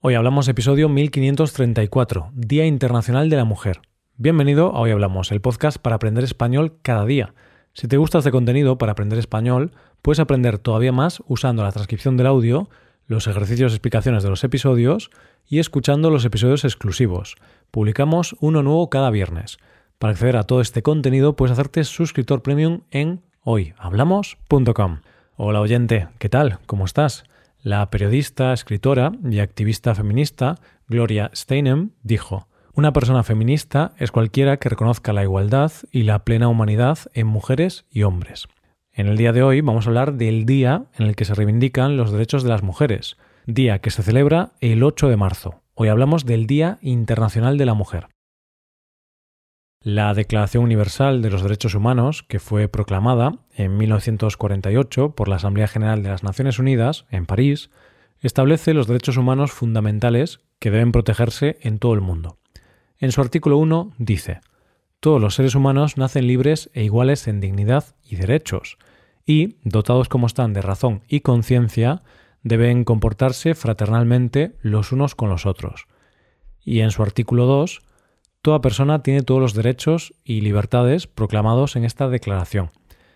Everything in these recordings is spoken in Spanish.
Hoy hablamos episodio 1534, Día Internacional de la Mujer. Bienvenido a Hoy Hablamos, el podcast para aprender español cada día. Si te gusta este contenido para aprender español, puedes aprender todavía más usando la transcripción del audio, los ejercicios y explicaciones de los episodios y escuchando los episodios exclusivos. Publicamos uno nuevo cada viernes. Para acceder a todo este contenido puedes hacerte suscriptor premium en hoyhablamos.com. Hola oyente, ¿qué tal? ¿Cómo estás? La periodista, escritora y activista feminista Gloria Steinem dijo, Una persona feminista es cualquiera que reconozca la igualdad y la plena humanidad en mujeres y hombres. En el día de hoy vamos a hablar del día en el que se reivindican los derechos de las mujeres, día que se celebra el 8 de marzo. Hoy hablamos del Día Internacional de la Mujer. La Declaración Universal de los Derechos Humanos, que fue proclamada en 1948 por la Asamblea General de las Naciones Unidas en París, establece los derechos humanos fundamentales que deben protegerse en todo el mundo. En su artículo 1 dice, Todos los seres humanos nacen libres e iguales en dignidad y derechos, y, dotados como están de razón y conciencia, deben comportarse fraternalmente los unos con los otros. Y en su artículo 2 Toda persona tiene todos los derechos y libertades proclamados en esta declaración,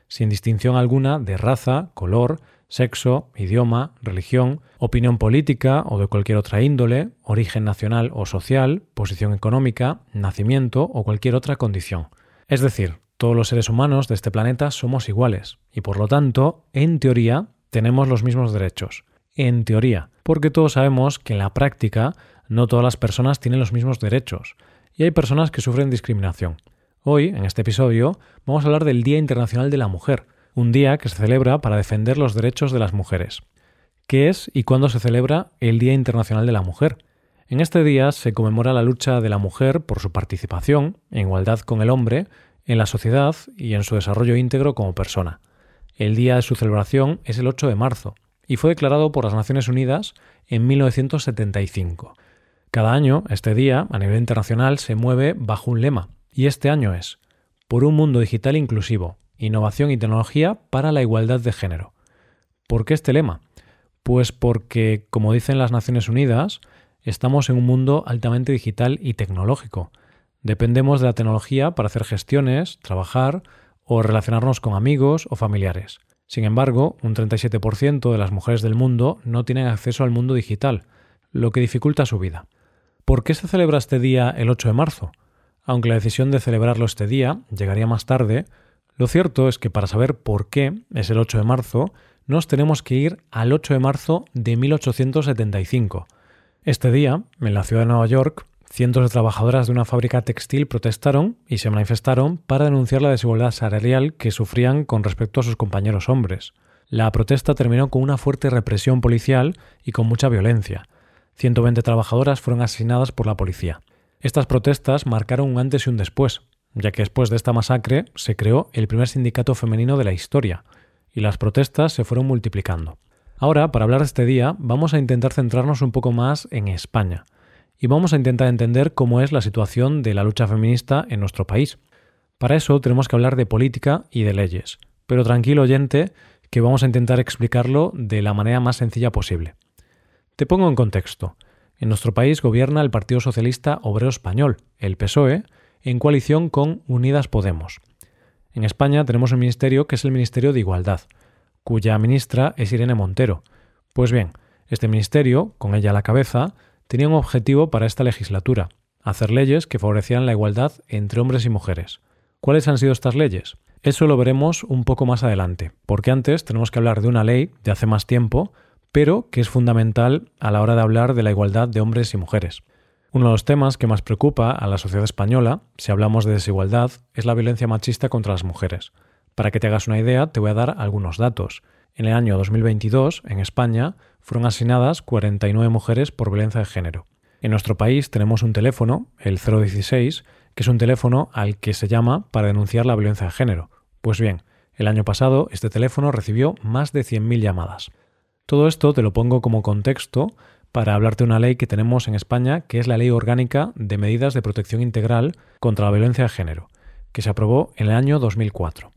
sin distinción alguna de raza, color, sexo, idioma, religión, opinión política o de cualquier otra índole, origen nacional o social, posición económica, nacimiento o cualquier otra condición. Es decir, todos los seres humanos de este planeta somos iguales y por lo tanto, en teoría, tenemos los mismos derechos. En teoría, porque todos sabemos que en la práctica no todas las personas tienen los mismos derechos, y hay personas que sufren discriminación. Hoy, en este episodio, vamos a hablar del Día Internacional de la Mujer, un día que se celebra para defender los derechos de las mujeres. ¿Qué es y cuándo se celebra el Día Internacional de la Mujer? En este día se conmemora la lucha de la mujer por su participación, en igualdad con el hombre, en la sociedad y en su desarrollo íntegro como persona. El día de su celebración es el 8 de marzo y fue declarado por las Naciones Unidas en 1975. Cada año, este día, a nivel internacional, se mueve bajo un lema, y este año es Por un mundo digital inclusivo, innovación y tecnología para la igualdad de género. ¿Por qué este lema? Pues porque, como dicen las Naciones Unidas, estamos en un mundo altamente digital y tecnológico. Dependemos de la tecnología para hacer gestiones, trabajar o relacionarnos con amigos o familiares. Sin embargo, un 37% de las mujeres del mundo no tienen acceso al mundo digital, lo que dificulta su vida. ¿Por qué se celebra este día el 8 de marzo? Aunque la decisión de celebrarlo este día llegaría más tarde, lo cierto es que para saber por qué es el 8 de marzo, nos tenemos que ir al 8 de marzo de 1875. Este día, en la ciudad de Nueva York, cientos de trabajadoras de una fábrica textil protestaron y se manifestaron para denunciar la desigualdad salarial que sufrían con respecto a sus compañeros hombres. La protesta terminó con una fuerte represión policial y con mucha violencia. 120 trabajadoras fueron asesinadas por la policía. Estas protestas marcaron un antes y un después, ya que después de esta masacre se creó el primer sindicato femenino de la historia, y las protestas se fueron multiplicando. Ahora, para hablar de este día, vamos a intentar centrarnos un poco más en España, y vamos a intentar entender cómo es la situación de la lucha feminista en nuestro país. Para eso tenemos que hablar de política y de leyes, pero tranquilo oyente, que vamos a intentar explicarlo de la manera más sencilla posible. Te pongo en contexto. En nuestro país gobierna el Partido Socialista Obrero Español, el PSOE, en coalición con Unidas Podemos. En España tenemos un ministerio que es el Ministerio de Igualdad, cuya ministra es Irene Montero. Pues bien, este ministerio, con ella a la cabeza, tenía un objetivo para esta legislatura, hacer leyes que favorecieran la igualdad entre hombres y mujeres. ¿Cuáles han sido estas leyes? Eso lo veremos un poco más adelante, porque antes tenemos que hablar de una ley de hace más tiempo pero que es fundamental a la hora de hablar de la igualdad de hombres y mujeres. Uno de los temas que más preocupa a la sociedad española, si hablamos de desigualdad, es la violencia machista contra las mujeres. Para que te hagas una idea, te voy a dar algunos datos. En el año 2022, en España, fueron asesinadas 49 mujeres por violencia de género. En nuestro país tenemos un teléfono, el 016, que es un teléfono al que se llama para denunciar la violencia de género. Pues bien, el año pasado este teléfono recibió más de 100.000 llamadas. Todo esto te lo pongo como contexto para hablarte de una ley que tenemos en España, que es la Ley Orgánica de Medidas de Protección Integral contra la Violencia de Género, que se aprobó en el año 2004.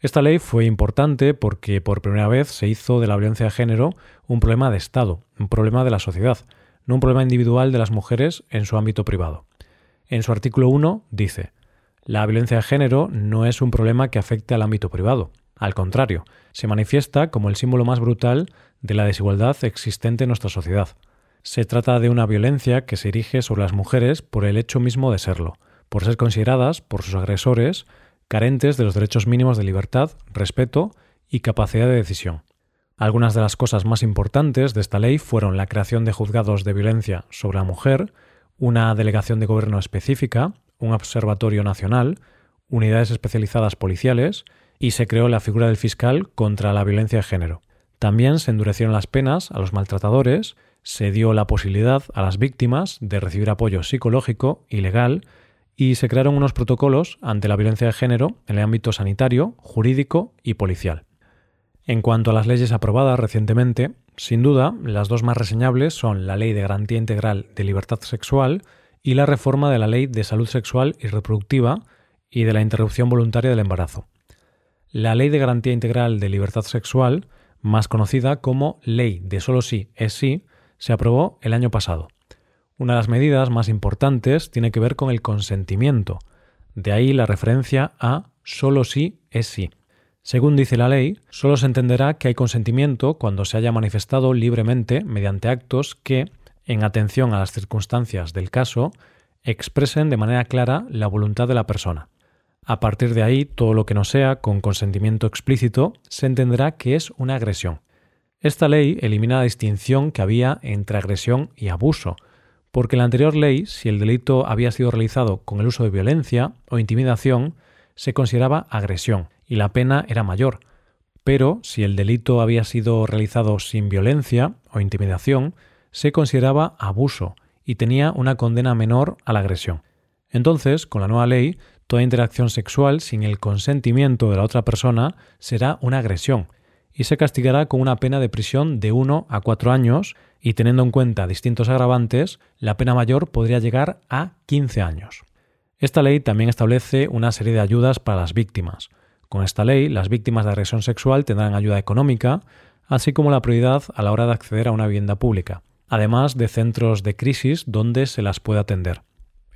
Esta ley fue importante porque por primera vez se hizo de la violencia de género un problema de Estado, un problema de la sociedad, no un problema individual de las mujeres en su ámbito privado. En su artículo 1 dice, la violencia de género no es un problema que afecte al ámbito privado. Al contrario, se manifiesta como el símbolo más brutal de la desigualdad existente en nuestra sociedad. Se trata de una violencia que se erige sobre las mujeres por el hecho mismo de serlo, por ser consideradas por sus agresores carentes de los derechos mínimos de libertad, respeto y capacidad de decisión. Algunas de las cosas más importantes de esta ley fueron la creación de juzgados de violencia sobre la mujer, una delegación de gobierno específica, un observatorio nacional, unidades especializadas policiales y se creó la figura del fiscal contra la violencia de género. También se endurecieron las penas a los maltratadores, se dio la posibilidad a las víctimas de recibir apoyo psicológico y legal y se crearon unos protocolos ante la violencia de género en el ámbito sanitario, jurídico y policial. En cuanto a las leyes aprobadas recientemente, sin duda, las dos más reseñables son la Ley de Garantía Integral de Libertad Sexual y la reforma de la Ley de Salud Sexual y Reproductiva y de la interrupción voluntaria del embarazo. La Ley de Garantía Integral de Libertad Sexual, más conocida como Ley de Solo Sí es Sí, se aprobó el año pasado. Una de las medidas más importantes tiene que ver con el consentimiento. De ahí la referencia a solo sí es sí. Según dice la ley, solo se entenderá que hay consentimiento cuando se haya manifestado libremente mediante actos que, en atención a las circunstancias del caso, expresen de manera clara la voluntad de la persona. A partir de ahí, todo lo que no sea con consentimiento explícito se entenderá que es una agresión. Esta ley elimina la distinción que había entre agresión y abuso, porque en la anterior ley, si el delito había sido realizado con el uso de violencia o intimidación, se consideraba agresión y la pena era mayor. Pero si el delito había sido realizado sin violencia o intimidación, se consideraba abuso y tenía una condena menor a la agresión. Entonces, con la nueva ley, toda interacción sexual sin el consentimiento de la otra persona será una agresión y se castigará con una pena de prisión de 1 a 4 años y teniendo en cuenta distintos agravantes, la pena mayor podría llegar a 15 años. Esta ley también establece una serie de ayudas para las víctimas. Con esta ley, las víctimas de agresión sexual tendrán ayuda económica, así como la prioridad a la hora de acceder a una vivienda pública, además de centros de crisis donde se las puede atender.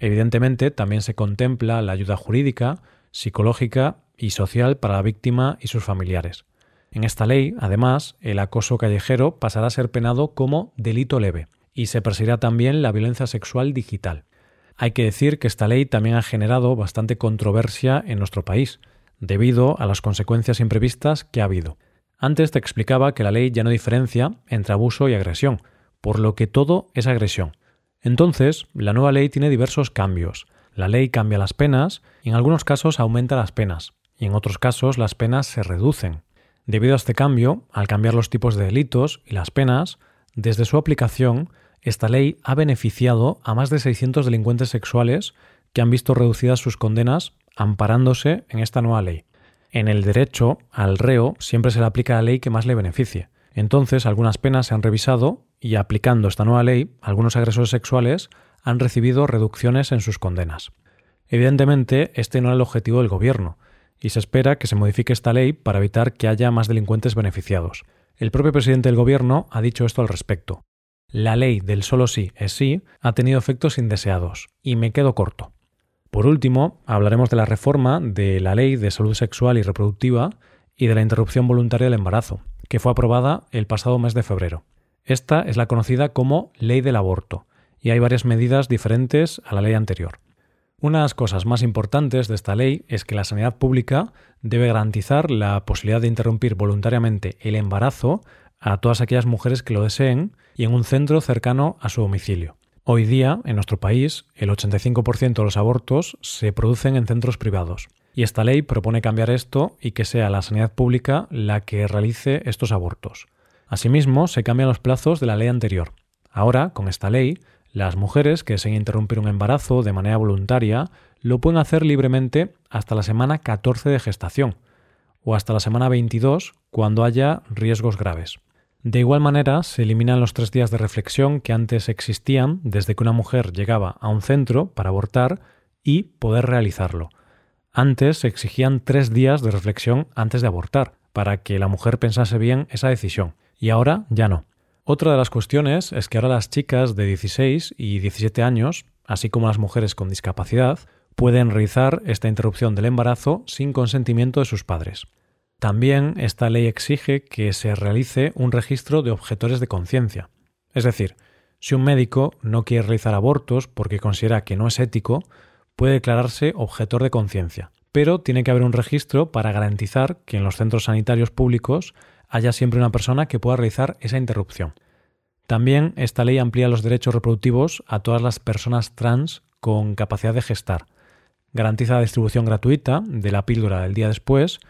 Evidentemente, también se contempla la ayuda jurídica, psicológica y social para la víctima y sus familiares. En esta ley, además, el acoso callejero pasará a ser penado como delito leve y se perseguirá también la violencia sexual digital. Hay que decir que esta ley también ha generado bastante controversia en nuestro país, debido a las consecuencias imprevistas que ha habido. Antes te explicaba que la ley ya no diferencia entre abuso y agresión, por lo que todo es agresión. Entonces, la nueva ley tiene diversos cambios. La ley cambia las penas y en algunos casos aumenta las penas, y en otros casos las penas se reducen. Debido a este cambio, al cambiar los tipos de delitos y las penas, desde su aplicación, esta ley ha beneficiado a más de 600 delincuentes sexuales que han visto reducidas sus condenas amparándose en esta nueva ley. En el derecho, al reo siempre se le aplica la ley que más le beneficie. Entonces, algunas penas se han revisado y aplicando esta nueva ley, algunos agresores sexuales han recibido reducciones en sus condenas. Evidentemente, este no era el objetivo del Gobierno, y se espera que se modifique esta ley para evitar que haya más delincuentes beneficiados. El propio presidente del Gobierno ha dicho esto al respecto. La ley del solo sí es sí ha tenido efectos indeseados, y me quedo corto. Por último, hablaremos de la reforma de la Ley de Salud Sexual y Reproductiva y de la interrupción voluntaria del embarazo, que fue aprobada el pasado mes de febrero. Esta es la conocida como Ley del Aborto, y hay varias medidas diferentes a la ley anterior. Una de las cosas más importantes de esta ley es que la sanidad pública debe garantizar la posibilidad de interrumpir voluntariamente el embarazo a todas aquellas mujeres que lo deseen y en un centro cercano a su domicilio. Hoy día, en nuestro país, el 85% de los abortos se producen en centros privados. Y esta ley propone cambiar esto y que sea la sanidad pública la que realice estos abortos. Asimismo, se cambian los plazos de la ley anterior. Ahora, con esta ley, las mujeres que deseen interrumpir un embarazo de manera voluntaria lo pueden hacer libremente hasta la semana 14 de gestación o hasta la semana 22 cuando haya riesgos graves. De igual manera, se eliminan los tres días de reflexión que antes existían desde que una mujer llegaba a un centro para abortar y poder realizarlo. Antes exigían tres días de reflexión antes de abortar, para que la mujer pensase bien esa decisión, y ahora ya no. Otra de las cuestiones es que ahora las chicas de 16 y 17 años, así como las mujeres con discapacidad, pueden realizar esta interrupción del embarazo sin consentimiento de sus padres. También esta ley exige que se realice un registro de objetores de conciencia. Es decir, si un médico no quiere realizar abortos porque considera que no es ético, puede declararse objetor de conciencia. Pero tiene que haber un registro para garantizar que en los centros sanitarios públicos haya siempre una persona que pueda realizar esa interrupción. También esta ley amplía los derechos reproductivos a todas las personas trans con capacidad de gestar, garantiza la distribución gratuita de la píldora del día después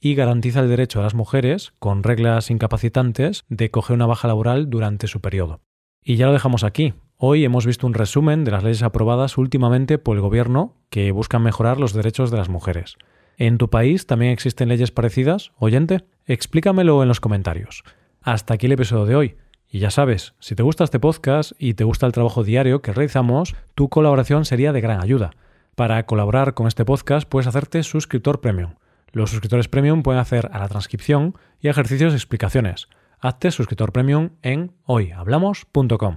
y garantiza el derecho a las mujeres, con reglas incapacitantes, de coger una baja laboral durante su periodo. Y ya lo dejamos aquí. Hoy hemos visto un resumen de las leyes aprobadas últimamente por el Gobierno que buscan mejorar los derechos de las mujeres. ¿En tu país también existen leyes parecidas, oyente? Explícamelo en los comentarios. Hasta aquí el episodio de hoy. Y ya sabes, si te gusta este podcast y te gusta el trabajo diario que realizamos, tu colaboración sería de gran ayuda. Para colaborar con este podcast puedes hacerte suscriptor premium. Los suscriptores premium pueden hacer a la transcripción y ejercicios y explicaciones. Hazte suscriptor premium en hoyhablamos.com.